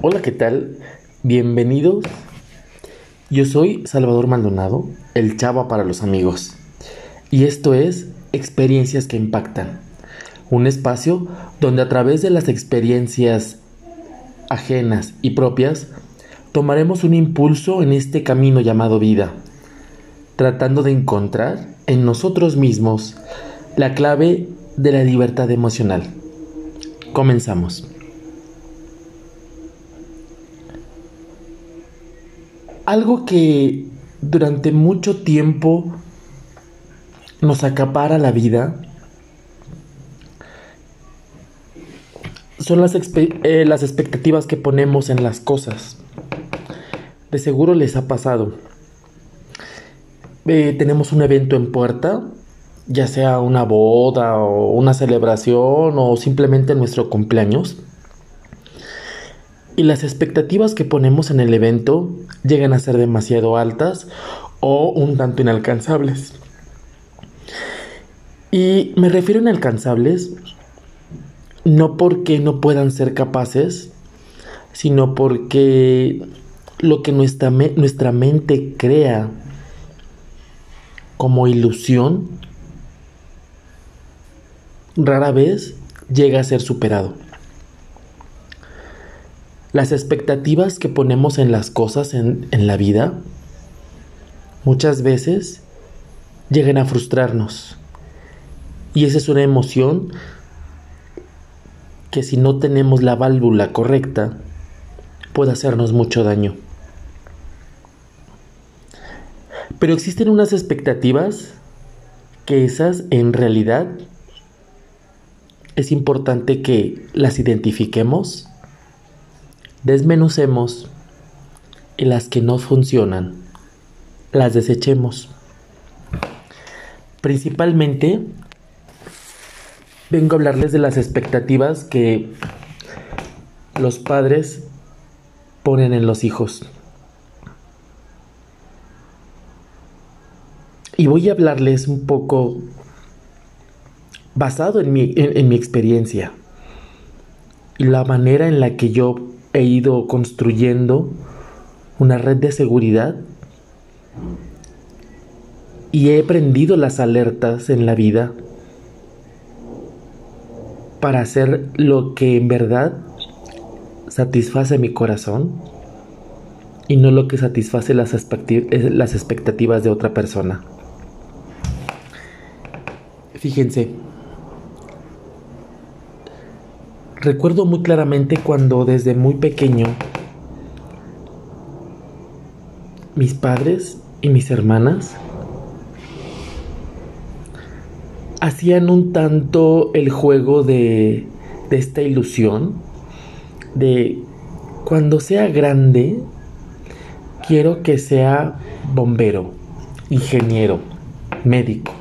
Hola, ¿qué tal? Bienvenidos. Yo soy Salvador Maldonado, el chava para los amigos. Y esto es Experiencias que Impactan. Un espacio donde a través de las experiencias ajenas y propias tomaremos un impulso en este camino llamado vida, tratando de encontrar en nosotros mismos la clave de la libertad emocional. Comenzamos. Algo que durante mucho tiempo nos acapara la vida son las, eh, las expectativas que ponemos en las cosas. De seguro les ha pasado. Eh, tenemos un evento en puerta, ya sea una boda o una celebración o simplemente nuestro cumpleaños. Y las expectativas que ponemos en el evento llegan a ser demasiado altas o un tanto inalcanzables. Y me refiero a inalcanzables no porque no puedan ser capaces, sino porque lo que nuestra, nuestra mente crea como ilusión rara vez llega a ser superado. Las expectativas que ponemos en las cosas en, en la vida muchas veces llegan a frustrarnos. Y esa es una emoción que si no tenemos la válvula correcta puede hacernos mucho daño. Pero existen unas expectativas que esas en realidad es importante que las identifiquemos desmenucemos y las que no funcionan, las desechemos. Principalmente, vengo a hablarles de las expectativas que los padres ponen en los hijos. Y voy a hablarles un poco basado en mi, en mi experiencia y la manera en la que yo he ido construyendo una red de seguridad y he prendido las alertas en la vida para hacer lo que en verdad satisface mi corazón y no lo que satisface las, las expectativas de otra persona. Fíjense, Recuerdo muy claramente cuando desde muy pequeño mis padres y mis hermanas hacían un tanto el juego de, de esta ilusión de cuando sea grande quiero que sea bombero, ingeniero, médico.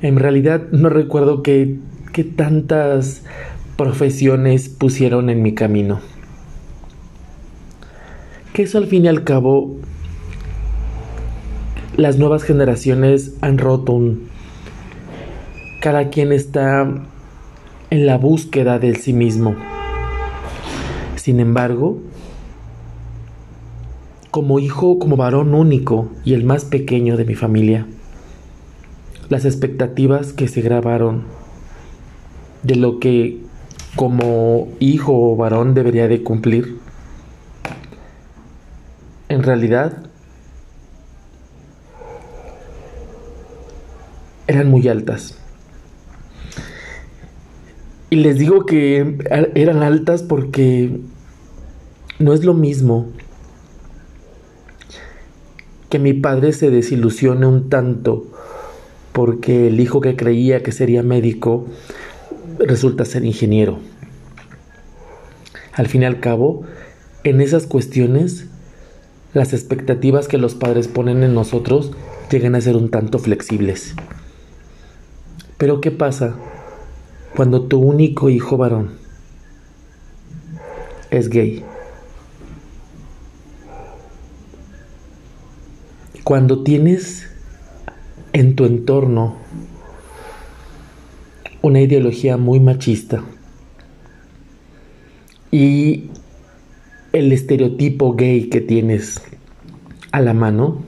En realidad no recuerdo que, que tantas profesiones pusieron en mi camino. Que eso al fin y al cabo las nuevas generaciones han roto un... Cada quien está en la búsqueda de sí mismo. Sin embargo, como hijo, como varón único y el más pequeño de mi familia, las expectativas que se grabaron de lo que como hijo o varón debería de cumplir, en realidad eran muy altas. Y les digo que eran altas porque no es lo mismo que mi padre se desilusione un tanto porque el hijo que creía que sería médico resulta ser ingeniero. Al fin y al cabo, en esas cuestiones, las expectativas que los padres ponen en nosotros llegan a ser un tanto flexibles. Pero ¿qué pasa cuando tu único hijo varón es gay? Cuando tienes en tu entorno una ideología muy machista. Y el estereotipo gay que tienes a la mano,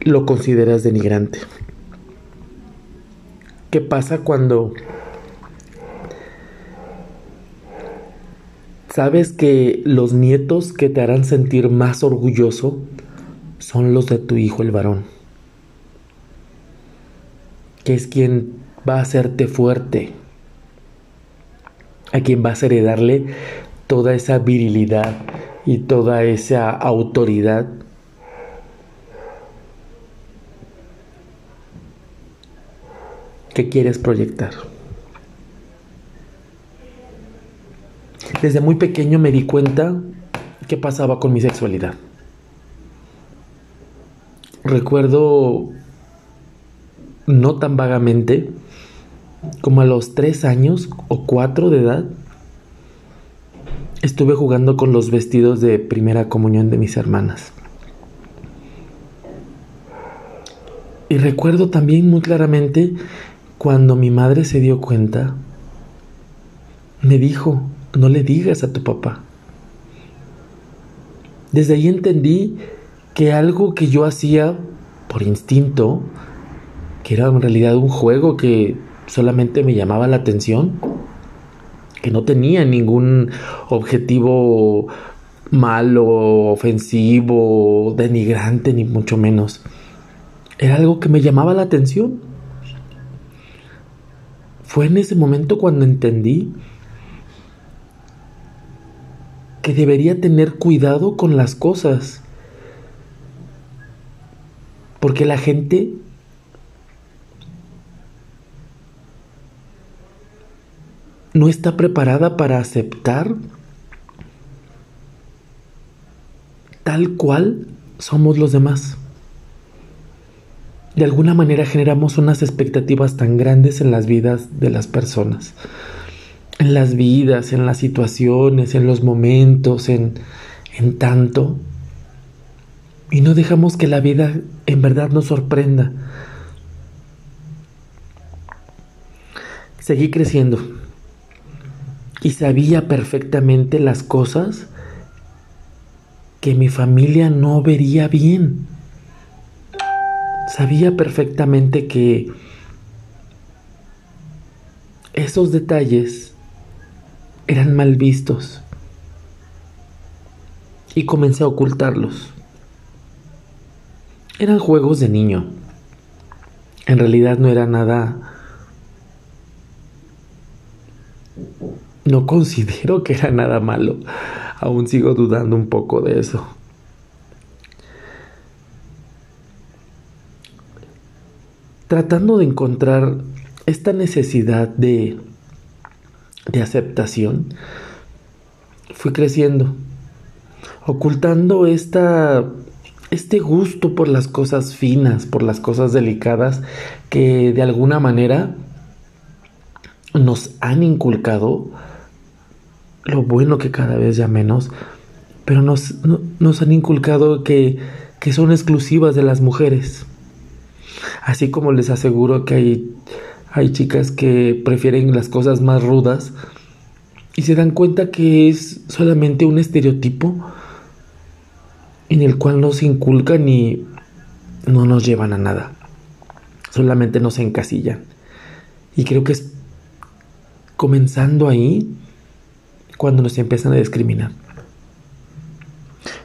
lo consideras denigrante. ¿Qué pasa cuando sabes que los nietos que te harán sentir más orgulloso son los de tu hijo el varón? Que es quien va a hacerte fuerte, a quien vas a heredarle toda esa virilidad y toda esa autoridad que quieres proyectar. Desde muy pequeño me di cuenta qué pasaba con mi sexualidad. Recuerdo no tan vagamente como a los tres años o cuatro de edad estuve jugando con los vestidos de primera comunión de mis hermanas. Y recuerdo también muy claramente cuando mi madre se dio cuenta, me dijo, no le digas a tu papá. Desde ahí entendí que algo que yo hacía por instinto, que era en realidad un juego que solamente me llamaba la atención, que no tenía ningún objetivo malo, ofensivo, denigrante, ni mucho menos. Era algo que me llamaba la atención. Fue en ese momento cuando entendí que debería tener cuidado con las cosas. Porque la gente no está preparada para aceptar tal cual somos los demás de alguna manera generamos unas expectativas tan grandes en las vidas de las personas. En las vidas, en las situaciones, en los momentos, en, en tanto. Y no dejamos que la vida en verdad nos sorprenda. Seguí creciendo y sabía perfectamente las cosas que mi familia no vería bien sabía perfectamente que esos detalles eran mal vistos y comencé a ocultarlos. Eran juegos de niño. En realidad no era nada... No considero que era nada malo. Aún sigo dudando un poco de eso. tratando de encontrar esta necesidad de, de aceptación, fui creciendo, ocultando esta, este gusto por las cosas finas, por las cosas delicadas que de alguna manera nos han inculcado, lo bueno que cada vez ya menos, pero nos, nos han inculcado que, que son exclusivas de las mujeres. Así como les aseguro que hay, hay chicas que prefieren las cosas más rudas y se dan cuenta que es solamente un estereotipo en el cual nos inculcan y no nos llevan a nada. Solamente nos encasillan. Y creo que es comenzando ahí cuando nos empiezan a discriminar.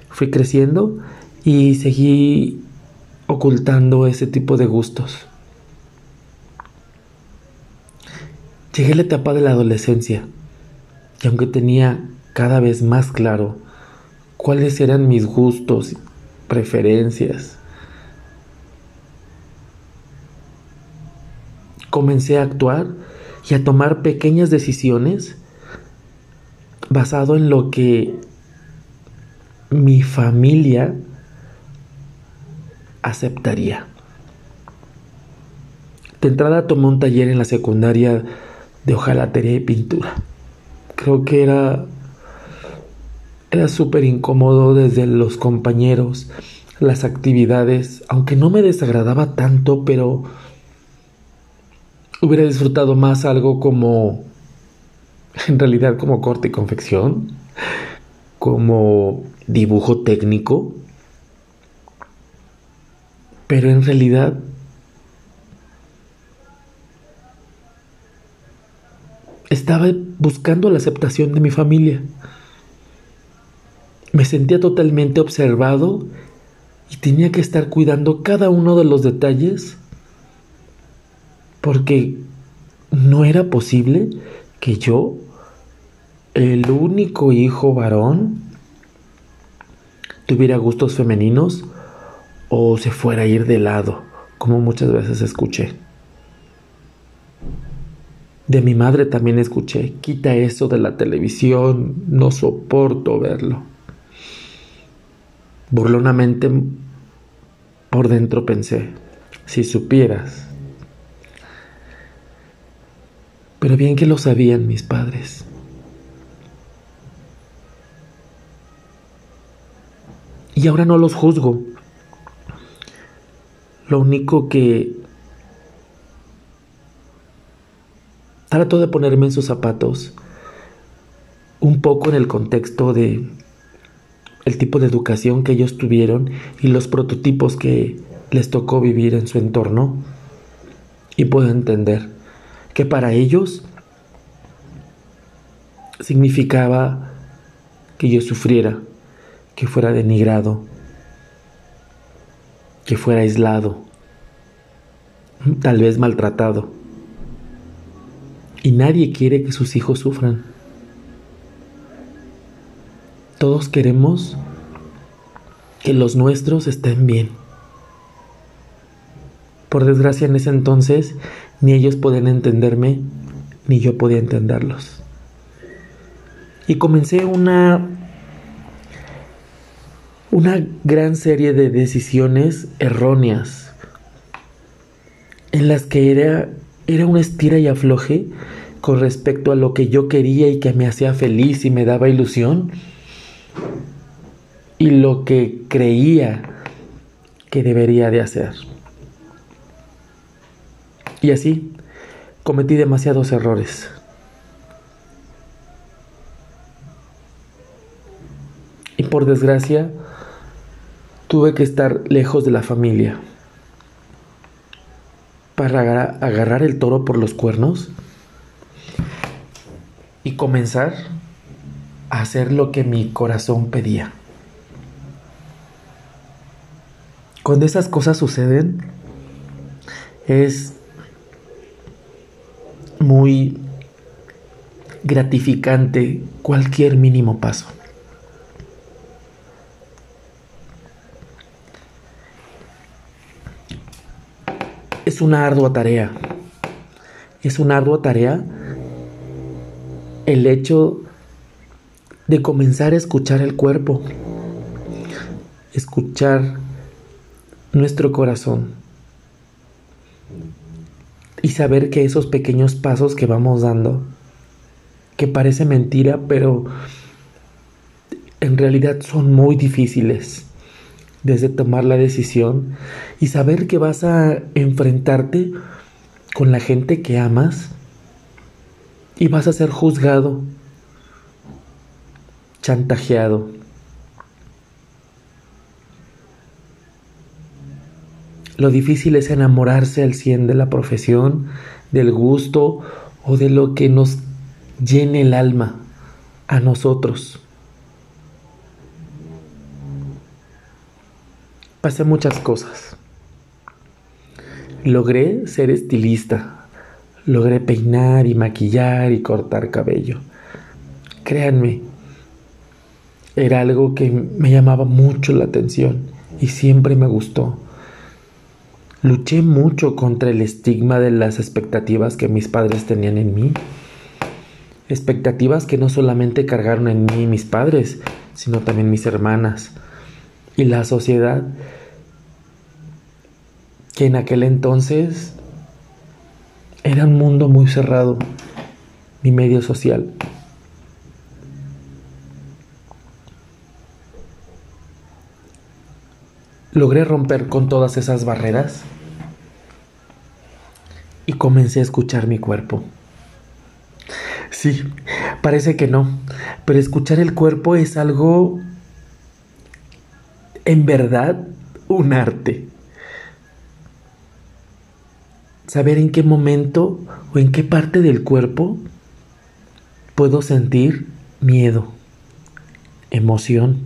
Fui creciendo y seguí ocultando ese tipo de gustos. Llegué a la etapa de la adolescencia y aunque tenía cada vez más claro cuáles eran mis gustos, preferencias, comencé a actuar y a tomar pequeñas decisiones basado en lo que mi familia aceptaría. De entrada tomé un taller en la secundaria de hojalatería y pintura. Creo que era era súper incómodo desde los compañeros, las actividades, aunque no me desagradaba tanto, pero hubiera disfrutado más algo como en realidad como corte y confección, como dibujo técnico, pero en realidad estaba buscando la aceptación de mi familia. Me sentía totalmente observado y tenía que estar cuidando cada uno de los detalles porque no era posible que yo, el único hijo varón, tuviera gustos femeninos o se fuera a ir de lado, como muchas veces escuché. De mi madre también escuché, quita eso de la televisión, no soporto verlo. Burlonamente por dentro pensé, si supieras. Pero bien que lo sabían mis padres. Y ahora no los juzgo. Lo único que trato de ponerme en sus zapatos un poco en el contexto de el tipo de educación que ellos tuvieron y los prototipos que les tocó vivir en su entorno y puedo entender que para ellos significaba que yo sufriera, que fuera denigrado, que fuera aislado, tal vez maltratado. Y nadie quiere que sus hijos sufran. Todos queremos que los nuestros estén bien. Por desgracia en ese entonces ni ellos podían entenderme, ni yo podía entenderlos. Y comencé una una gran serie de decisiones erróneas en las que era era una estira y afloje con respecto a lo que yo quería y que me hacía feliz y me daba ilusión y lo que creía que debería de hacer. Y así cometí demasiados errores. Y por desgracia tuve que estar lejos de la familia para agarrar el toro por los cuernos y comenzar a hacer lo que mi corazón pedía. Cuando esas cosas suceden, es muy gratificante cualquier mínimo paso. es una ardua tarea. Es una ardua tarea el hecho de comenzar a escuchar el cuerpo, escuchar nuestro corazón y saber que esos pequeños pasos que vamos dando, que parece mentira, pero en realidad son muy difíciles desde tomar la decisión y saber que vas a enfrentarte con la gente que amas y vas a ser juzgado, chantajeado. Lo difícil es enamorarse al cien de la profesión, del gusto o de lo que nos llene el alma a nosotros. pasé muchas cosas. Logré ser estilista. Logré peinar y maquillar y cortar cabello. Créanme, era algo que me llamaba mucho la atención y siempre me gustó. Luché mucho contra el estigma de las expectativas que mis padres tenían en mí. Expectativas que no solamente cargaron en mí mis padres, sino también mis hermanas, y la sociedad que en aquel entonces era un mundo muy cerrado, mi medio social. Logré romper con todas esas barreras y comencé a escuchar mi cuerpo. Sí, Parece que no, pero escuchar el cuerpo es algo en verdad un arte. Saber en qué momento o en qué parte del cuerpo puedo sentir miedo, emoción,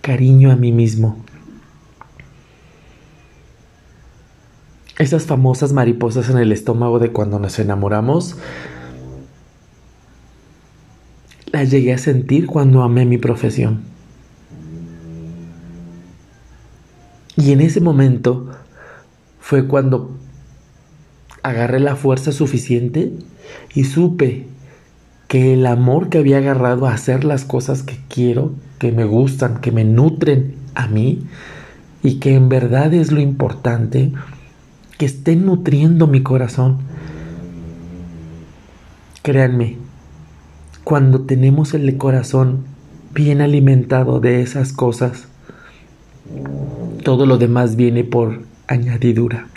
cariño a mí mismo. Esas famosas mariposas en el estómago de cuando nos enamoramos, las llegué a sentir cuando amé mi profesión. Y en ese momento fue cuando agarré la fuerza suficiente y supe que el amor que había agarrado a hacer las cosas que quiero, que me gustan, que me nutren a mí y que en verdad es lo importante, que estén nutriendo mi corazón. Créanme, cuando tenemos el corazón bien alimentado de esas cosas, todo lo demás viene por añadidura.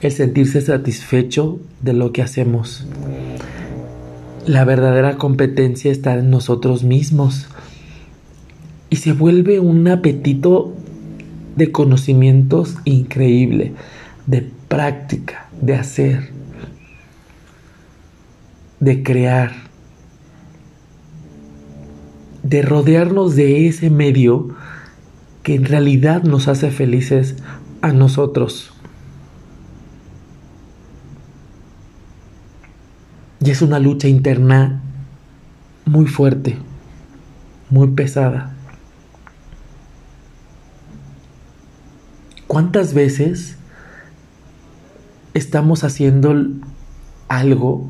El sentirse satisfecho de lo que hacemos. La verdadera competencia está en nosotros mismos. Y se vuelve un apetito de conocimientos increíble, de práctica, de hacer, de crear, de rodearnos de ese medio que en realidad nos hace felices a nosotros. Y es una lucha interna muy fuerte, muy pesada. ¿Cuántas veces estamos haciendo algo,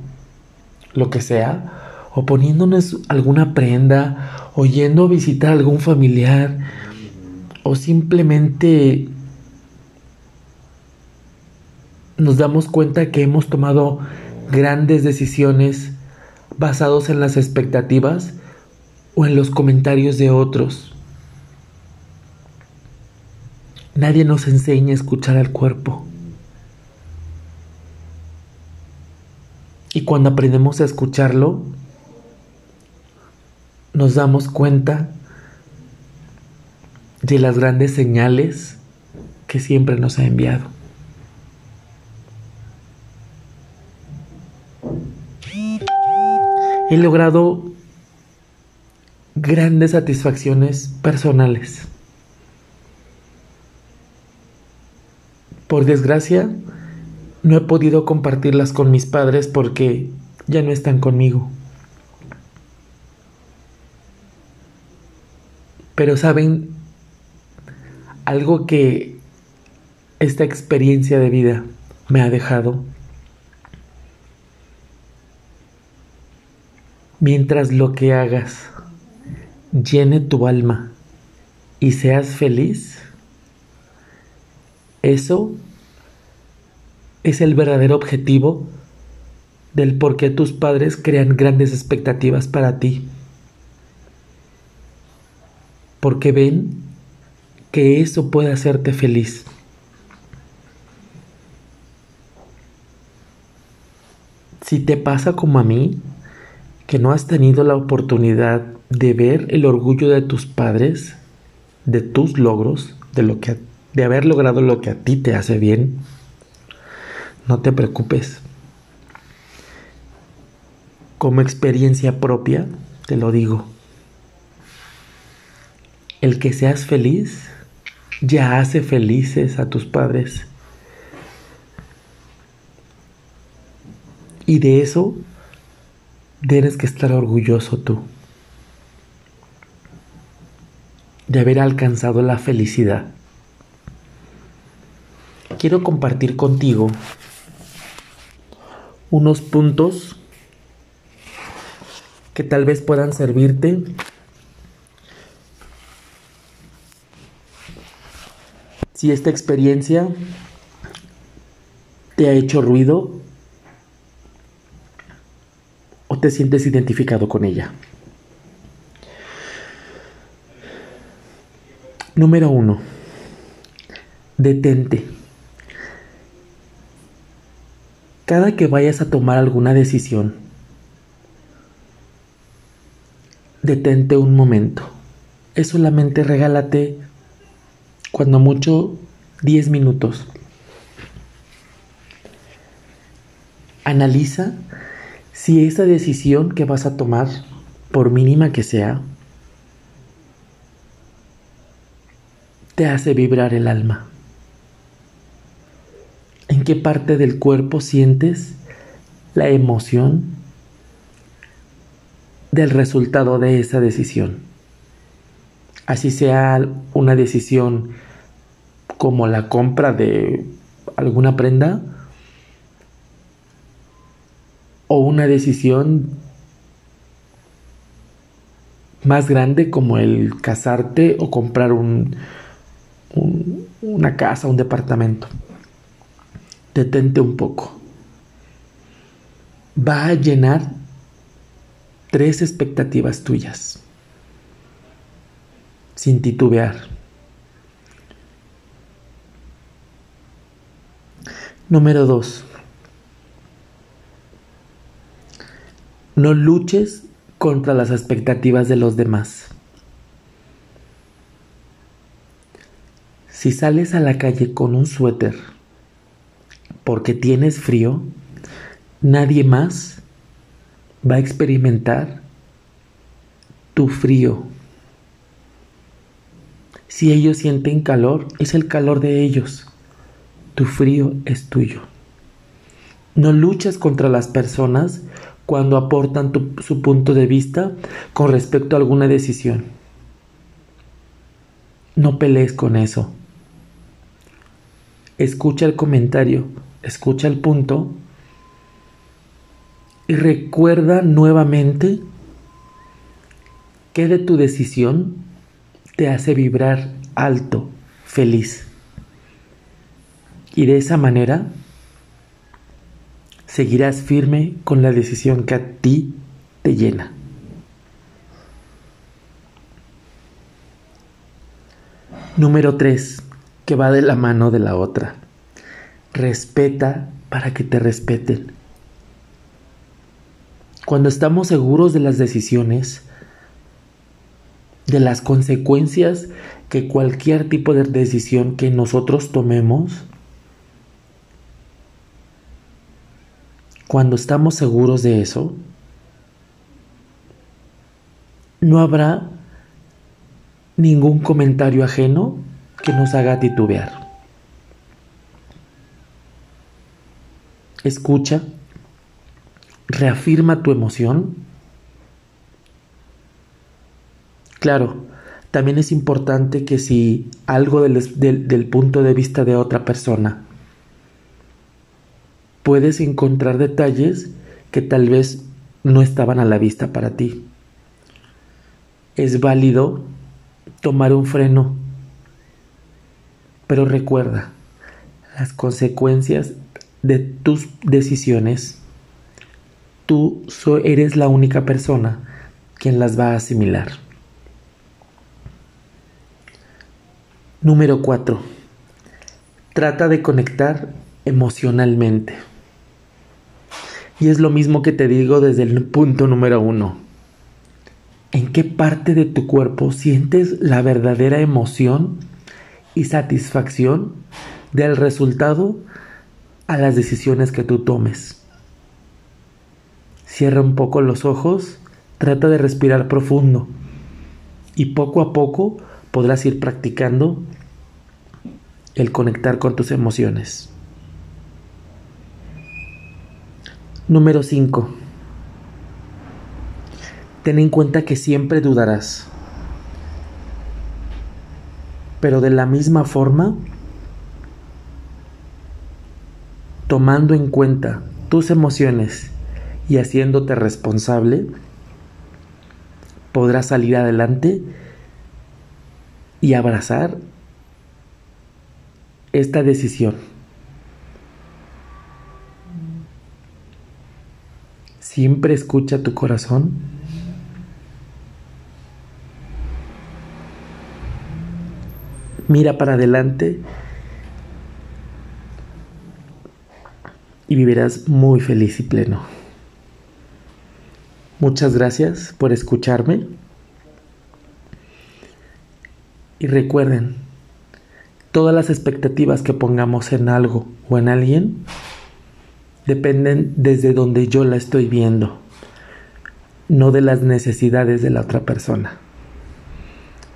lo que sea, o poniéndonos alguna prenda, o yendo a visitar a algún familiar, o simplemente nos damos cuenta que hemos tomado grandes decisiones basados en las expectativas o en los comentarios de otros? Nadie nos enseña a escuchar al cuerpo. Y cuando aprendemos a escucharlo, nos damos cuenta de las grandes señales que siempre nos ha enviado. He logrado grandes satisfacciones personales. Por desgracia, no he podido compartirlas con mis padres porque ya no están conmigo. Pero saben algo que esta experiencia de vida me ha dejado. Mientras lo que hagas llene tu alma y seas feliz, eso es el verdadero objetivo del por qué tus padres crean grandes expectativas para ti. Porque ven que eso puede hacerte feliz. Si te pasa como a mí, que no has tenido la oportunidad de ver el orgullo de tus padres, de tus logros, de lo que de haber logrado lo que a ti te hace bien, no te preocupes. Como experiencia propia, te lo digo. El que seas feliz ya hace felices a tus padres. Y de eso tienes que estar orgulloso tú. De haber alcanzado la felicidad quiero compartir contigo unos puntos que tal vez puedan servirte si esta experiencia te ha hecho ruido o te sientes identificado con ella. Número uno. Detente. Cada que vayas a tomar alguna decisión, detente un momento. Es solamente regálate, cuando mucho, 10 minutos. Analiza si esa decisión que vas a tomar, por mínima que sea, te hace vibrar el alma. ¿En qué parte del cuerpo sientes la emoción del resultado de esa decisión? Así sea una decisión como la compra de alguna prenda o una decisión más grande como el casarte o comprar un, una casa, un departamento. Detente un poco. Va a llenar tres expectativas tuyas, sin titubear. Número dos. No luches contra las expectativas de los demás. Si sales a la calle con un suéter porque tienes frío, nadie más va a experimentar tu frío. Si ellos sienten calor, es el calor de ellos. Tu frío es tuyo. No luches contra las personas cuando aportan su punto de vista con respecto a alguna decisión. No pelees con eso. Escucha el comentario, escucha el punto y recuerda nuevamente que de tu decisión te hace vibrar alto, feliz. Y de esa manera seguirás firme con la decisión que a ti te llena. Número 3, que va de la mano de la otra. Respeta para que te respeten. Cuando estamos seguros de las decisiones, de las consecuencias que cualquier tipo de decisión que nosotros tomemos, Cuando estamos seguros de eso, no habrá ningún comentario ajeno que nos haga titubear. Escucha, reafirma tu emoción. Claro, también es importante que si algo del, del punto de vista de otra persona puedes encontrar detalles que tal vez no estaban a la vista para ti. Es válido tomar un freno, pero recuerda, las consecuencias de tus decisiones, tú eres la única persona quien las va a asimilar. Número 4. Trata de conectar emocionalmente. Y es lo mismo que te digo desde el punto número uno. ¿En qué parte de tu cuerpo sientes la verdadera emoción y satisfacción del resultado a las decisiones que tú tomes? Cierra un poco los ojos, trata de respirar profundo y poco a poco podrás ir practicando el conectar con tus emociones. Número 5. Ten en cuenta que siempre dudarás. Pero de la misma forma, tomando en cuenta tus emociones y haciéndote responsable, podrás salir adelante y abrazar esta decisión. Siempre escucha tu corazón. Mira para adelante y vivirás muy feliz y pleno. Muchas gracias por escucharme. Y recuerden, todas las expectativas que pongamos en algo o en alguien dependen desde donde yo la estoy viendo, no de las necesidades de la otra persona.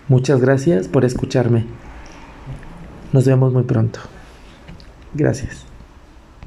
Muchas gracias por escucharme. Nos vemos muy pronto. Gracias.